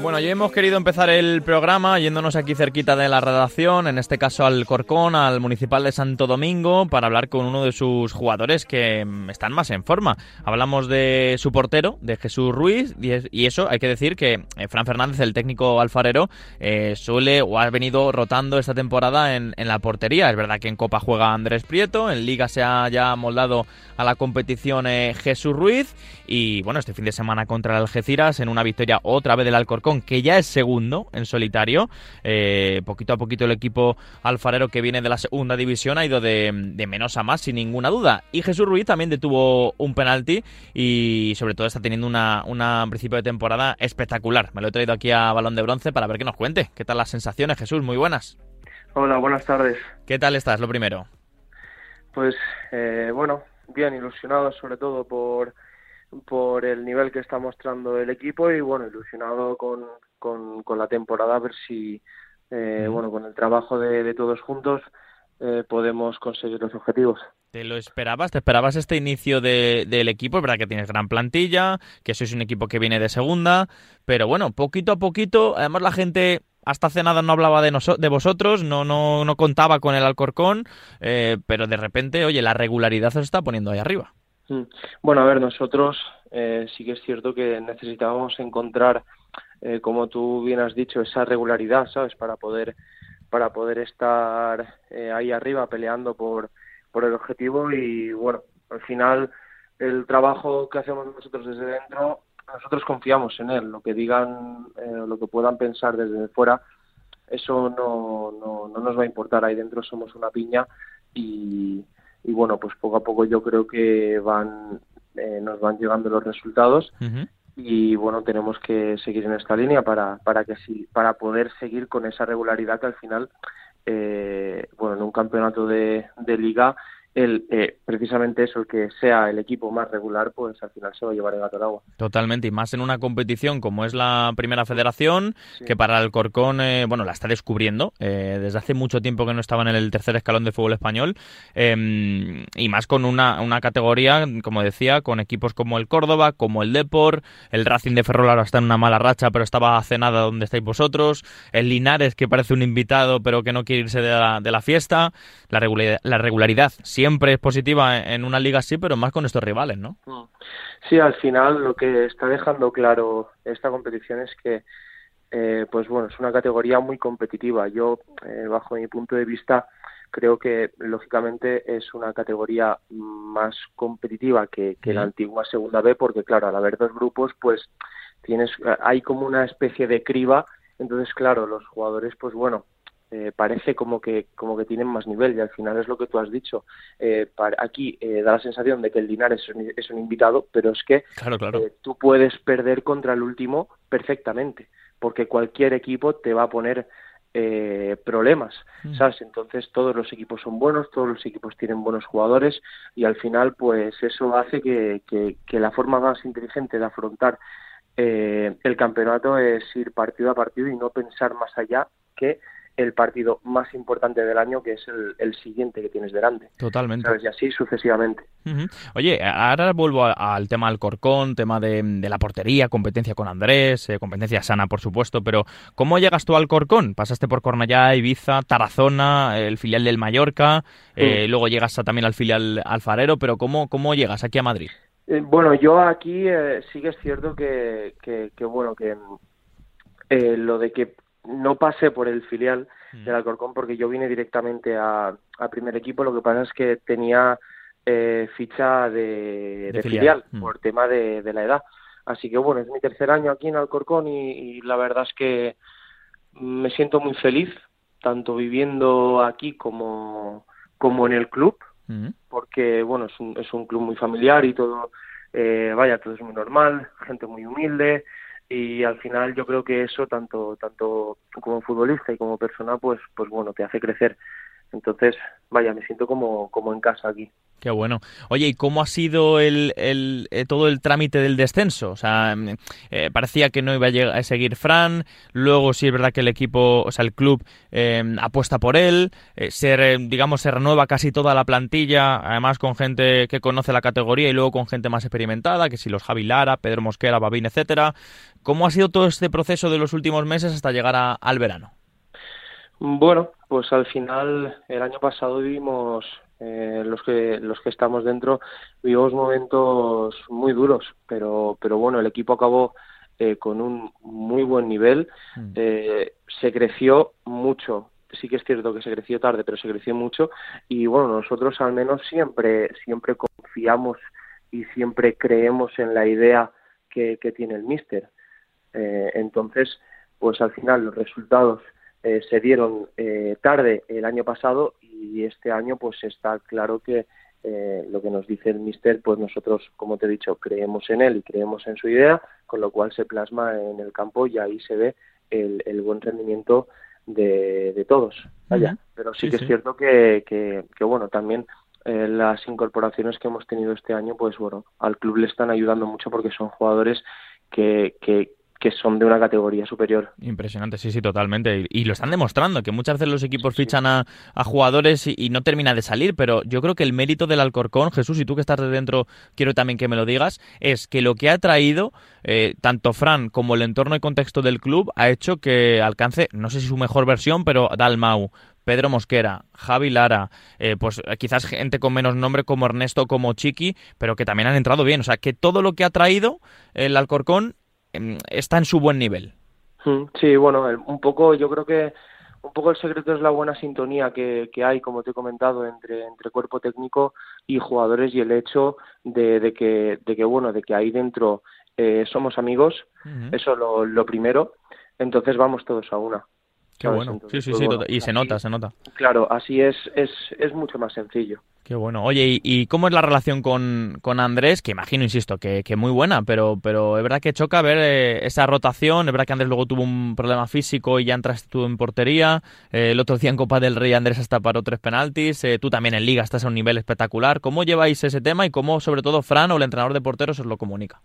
Bueno, ya hemos querido empezar el programa yéndonos aquí cerquita de la redacción, en este caso al Corcón, al Municipal de Santo Domingo, para hablar con uno de sus jugadores que mm, están más en forma. Hablamos de su portero, de Jesús Ruiz, y eso hay que decir que eh, Fran Fernández, el técnico alfarero, eh, suele o ha venido rotando esta temporada en, en, la portería. Es verdad que en Copa juega Andrés Prieto, en Liga se ha ya moldado a la competición eh, Jesús Ruiz, y bueno, este fin de semana contra el Algeciras, en una victoria otra vez del Alcorcón, que ya es segundo en solitario. Eh, poquito a poquito el equipo alfarero que viene de la segunda división ha ido de, de, menos a más, sin ninguna duda. Y Jesús Ruiz también detuvo un penalti y sobre todo está teniendo una, una principio de temporada espectacular. Me lo he traído aquí a Balón de Bronce para ver que nos cuente. ¿Qué tal las sensaciones, Jesús? Muy buenas. Hola, buenas tardes. ¿Qué tal estás, lo primero? Pues eh, bueno, bien ilusionado sobre todo por por el nivel que está mostrando el equipo y bueno ilusionado con, con, con la temporada a ver si eh, bueno con el trabajo de, de todos juntos eh, podemos conseguir los objetivos. ¿Te lo esperabas? ¿Te esperabas este inicio de, del equipo? Es verdad que tienes gran plantilla, que sois un equipo que viene de segunda, pero bueno, poquito a poquito, además la gente hasta hace nada no hablaba de, de vosotros, no, no, no contaba con el Alcorcón, eh, pero de repente, oye, la regularidad se está poniendo ahí arriba. Bueno, a ver, nosotros eh, sí que es cierto que necesitábamos encontrar, eh, como tú bien has dicho, esa regularidad, ¿sabes? Para poder, para poder estar eh, ahí arriba peleando por, por el objetivo y bueno, al final el trabajo que hacemos nosotros desde dentro, nosotros confiamos en él, lo que digan, eh, lo que puedan pensar desde fuera, eso no, no, no nos va a importar, ahí dentro somos una piña y, y bueno, pues poco a poco yo creo que van eh, nos van llegando los resultados uh -huh. y bueno, tenemos que seguir en esta línea para para que sí, para poder seguir con esa regularidad que al final eh, bueno, en un campeonato de, de liga el, eh, precisamente eso, el que sea el equipo más regular, pues al final se va a llevar el gato al agua. Totalmente, y más en una competición como es la Primera Federación, sí. que para el Corcón, eh, bueno, la está descubriendo, eh, desde hace mucho tiempo que no estaba en el tercer escalón de fútbol español, eh, y más con una, una, categoría, como decía, con equipos como el Córdoba, como el Depor, el Racing de Ferrol ahora está en una mala racha, pero estaba hace nada donde estáis vosotros, el Linares, que parece un invitado, pero que no quiere irse de la, de la fiesta, la regularidad, la regularidad siempre siempre es positiva en una liga así, pero más con estos rivales, ¿no? Sí, al final lo que está dejando claro esta competición es que, eh, pues bueno, es una categoría muy competitiva. Yo, eh, bajo mi punto de vista, creo que lógicamente es una categoría más competitiva que, que la antigua segunda B, porque claro, al haber dos grupos, pues tienes, hay como una especie de criba, entonces claro, los jugadores, pues bueno, eh, parece como que como que tienen más nivel y al final es lo que tú has dicho eh, para, aquí eh, da la sensación de que el Linares es un, es un invitado pero es que claro, claro. tú puedes perder contra el último perfectamente porque cualquier equipo te va a poner problemas mm. sabes entonces todos los equipos son buenos todos los equipos tienen buenos jugadores y al final pues eso hace que, que, que la forma más inteligente de afrontar el campeonato es ir partido a partido y no pensar más allá que el partido más importante del año, que es el, el siguiente que tienes delante. Totalmente. ¿sabes? Y así sucesivamente. Uh -huh. Oye, ahora vuelvo al tema del Corcón, tema de, de, la portería, competencia con Andrés, eh, competencia sana, por supuesto, pero ¿cómo llegas tú al Corcón? Pasaste por Cornellá, Ibiza, Tarazona, el filial del Mallorca, eh, luego llegas a, también al filial alfarero, pero ¿cómo, cómo llegas aquí a Madrid? Eh, bueno, yo aquí sí que es cierto que, que, que bueno, que eh, lo de que no pasé por el filial mm. del Alcorcón porque yo vine directamente a, a, primer equipo. Lo que pasa es que tenía eh, ficha de, de, de filial, filial mm. por tema de, de, la edad. Así que bueno, es mi tercer año aquí en Alcorcón y, y, la verdad es que me siento muy feliz, tanto viviendo aquí como, como en el club, mm. porque bueno, es un, es un club muy familiar y todo, eh, vaya, todo es muy normal, gente muy humilde, y al final yo creo que eso tanto tanto como futbolista y como persona pues pues bueno te hace crecer Entonces, vaya, me siento como, como en casa aquí. Qué bueno. Oye, ¿y cómo ha sido el, el, eh, todo el trámite del descenso? O sea, mm, eh, parecía que no iba a, llegar, a, seguir Fran, luego sí es verdad que el equipo, o sea, el club eh, apuesta por él, eh, se, digamos, se renueva casi toda la plantilla, además con gente que conoce la categoría y luego con gente más experimentada, que si los Javi Lara, Pedro Mosquera, Babín, etcétera. ¿Cómo ha sido todo este proceso de los últimos meses hasta llegar a, al verano? Bueno, pues al final el año pasado vivimos eh, los que los que estamos dentro vivimos momentos muy duros pero pero bueno el equipo acabó eh, con un muy buen nivel. Mm. eh, se creció mucho. Sí que es cierto que se creció tarde pero se creció mucho. Y bueno nosotros al menos siempre siempre confiamos y siempre creemos en la idea que, que tiene el míster. Eh, entonces pues al final los resultados eh, se dieron eh, tarde el año pasado y este año pues está claro que eh, lo que nos dice el mister pues nosotros como te he dicho creemos en él y creemos en su idea con lo cual se plasma en el campo y ahí se ve el, el buen rendimiento de, de todos Uh -huh. pero sí, Sí, que sí. es cierto que, que, que bueno también eh, las incorporaciones que hemos tenido este año pues bueno al club le están ayudando mucho porque son jugadores que, que, que son de una categoría superior. Impresionante, sí, sí, totalmente. Y, y lo están demostrando, que muchas veces los equipos fichan a, a jugadores y, y, no termina de salir, pero yo creo que el mérito del Alcorcón, Jesús, y tú que estás de dentro, quiero también que me lo digas, es que lo que ha traído, eh, tanto Fran como el entorno y contexto del club, ha hecho que alcance, no sé si su mejor versión, pero Dalmau, Pedro Mosquera, Javi Lara, eh, pues quizás gente con menos nombre como Ernesto, como Chiqui, pero que también han entrado bien. O sea, que todo lo que ha traído el Alcorcón está en su buen nivel. Sí, bueno, un poco, yo creo que un poco el secreto es la buena sintonía que, que hay, como te he comentado, entre, entre cuerpo técnico y jugadores y el hecho de, de que, de que bueno, de que ahí dentro eh, somos amigos, uh -huh. eso lo, lo primero, entonces vamos todos a una. Qué bueno, Entonces, sí, sí, pues, sí, bueno, y se nota, se nota. Claro, así es, es, es mucho más sencillo. Qué bueno. Oye, ¿y, y cómo es la relación con, con Andrés? Que imagino, insisto, que, que, muy buena, pero, pero es verdad que choca ver eh, esa rotación. Es verdad que Andrés luego tuvo un problema físico y ya entraste tú en portería. Eh, el otro día en Copa del Rey Andrés hasta paró tres penaltis. Eh, tú también en Liga estás a un nivel espectacular. ¿Cómo lleváis ese tema y cómo, sobre todo, Fran o el entrenador de porteros os lo comunica?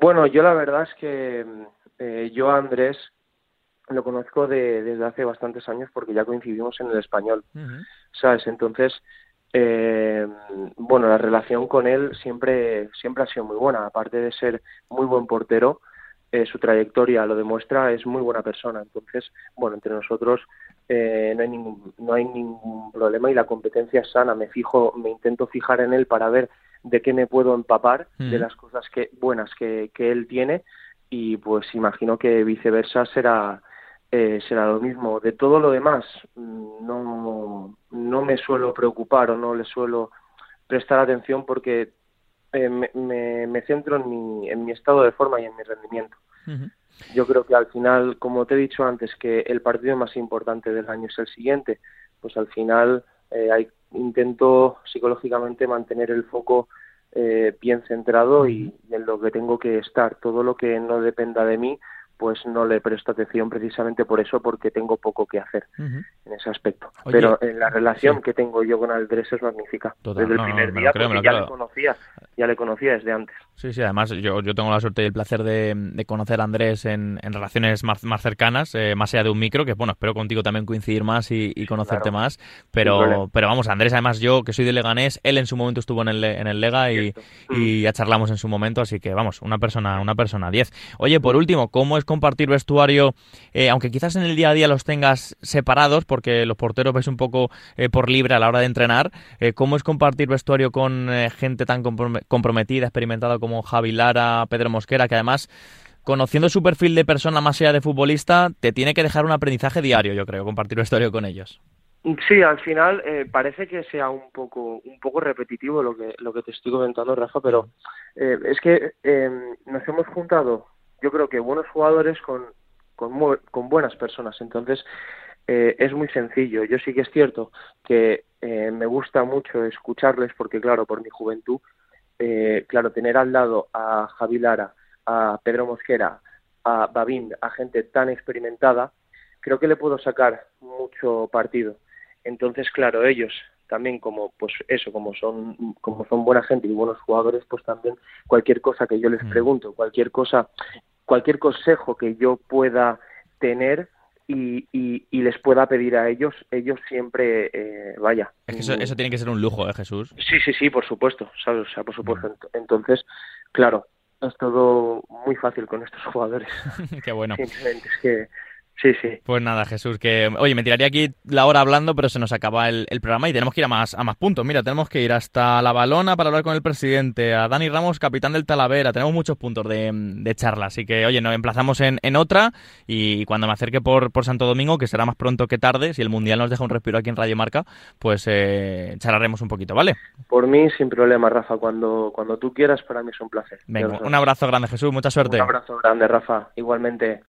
Bueno, yo la verdad es que eh, yo a Andrés lo conozco de, desde hace bastantes años porque ya coincidimos en el español, uh -huh. ¿sabes? Entonces, eh, bueno, la relación con él siempre, siempre ha sido muy buena, aparte de ser muy buen portero, eh, su trayectoria lo demuestra, es muy buena persona, entonces, bueno, entre nosotros eh, no, hay ningún, no hay ningún problema y la competencia es sana, me fijo, me intento fijar en él para ver de qué me puedo empapar, de las cosas que, buenas que, que él tiene. Y pues imagino que viceversa será eh, será lo mismo. De todo lo demás, no, no me suelo preocupar o no le suelo prestar atención porque eh, me, me, me, centro en mi, en mi estado de forma y en mi rendimiento. Uh -huh. Yo creo que al final, como te he dicho antes, que el partido más importante del año es el siguiente, pues al final eh, hay, intento psicológicamente mantener el foco eh, bien centrado y en lo que tengo que estar. Todo lo que no dependa de mí, pues no le presto atención precisamente por eso, porque tengo poco que hacer uh -huh. en ese aspecto. Oye, Pero en la relación sí. que tengo yo con Andrés es magnífica. Total, desde el primer no, día, creo, porque ya creo. le conocía, ya le conocía desde antes. Sí, sí, además yo, yo tengo la suerte y el placer de, de conocer a Andrés en, en relaciones más, más cercanas, eh, más allá de un micro, que bueno, espero contigo también coincidir más y, y conocerte Claro. más, pero, pero vamos, Andrés, además yo que soy de Leganés, él en su momento estuvo en el, en el Lega y, y ya charlamos en su momento, así que vamos, una persona, una persona 10. Oye, por último, ¿cómo es compartir vestuario, eh, aunque quizás en el día a día los tengas separados, porque los porteros ves un poco eh, por libre a la hora de entrenar, eh, ¿cómo es compartir vestuario con eh, gente tan comprom- comprometida, experimentada como Javi Lara, Pedro Mosquera, que además, conociendo su perfil de persona más allá de futbolista, te tiene que dejar un aprendizaje diario, yo creo, compartir vestuario con ellos. Sí, al final eh, parece que sea un poco un poco repetitivo lo que lo que te estoy comentando, Rafa, pero eh, es que eh, nos hemos juntado, yo creo que buenos jugadores con con, con buenas personas, entonces eh, es muy sencillo. Yo sí que es cierto que eh, me gusta mucho escucharles porque, claro, por mi juventud, eh, claro, tener al lado a Javi Lara, a Pedro Mosquera, a Babín, a gente tan experimentada, creo que le puedo sacar mucho partido. Entonces, claro, ellos también como pues eso como son como son buena gente y buenos jugadores pues también cualquier cosa que yo les mm. pregunto cualquier cosa cualquier consejo que yo pueda tener y, y, les pueda pedir a ellos, ellos siempre, eh, vaya. Es que eso, eso, tiene que ser un lujo, ¿eh, Jesús? Sí, sí, sí, por supuesto, ¿sabes? O sea, por supuesto. Mm. Entonces, claro, es todo muy fácil con estos jugadores. Qué bueno. Simplemente es que Sí, sí. Pues nada, Jesús, que oye, me tiraría aquí la hora hablando, pero se nos acaba el, programa y tenemos que ir a más, a más puntos. Mira, tenemos que ir hasta La Balona para hablar con el presidente, a Dani Ramos, capitán del Talavera. Tenemos muchos puntos de, de charla, así que oye, nos emplazamos en, en otra y cuando me acerque por, por Santo Domingo, que será más pronto que tarde, si el Mundial nos deja un respiro aquí en Radio Marca, pues eh, charlaremos un poquito, ¿vale? Por mí, sin problema, Rafa. Cuando, cuando tú quieras, para mí es un placer. Venga, un abrazo grande, Jesús. Mucha suerte. Un abrazo grande, Rafa. Igualmente.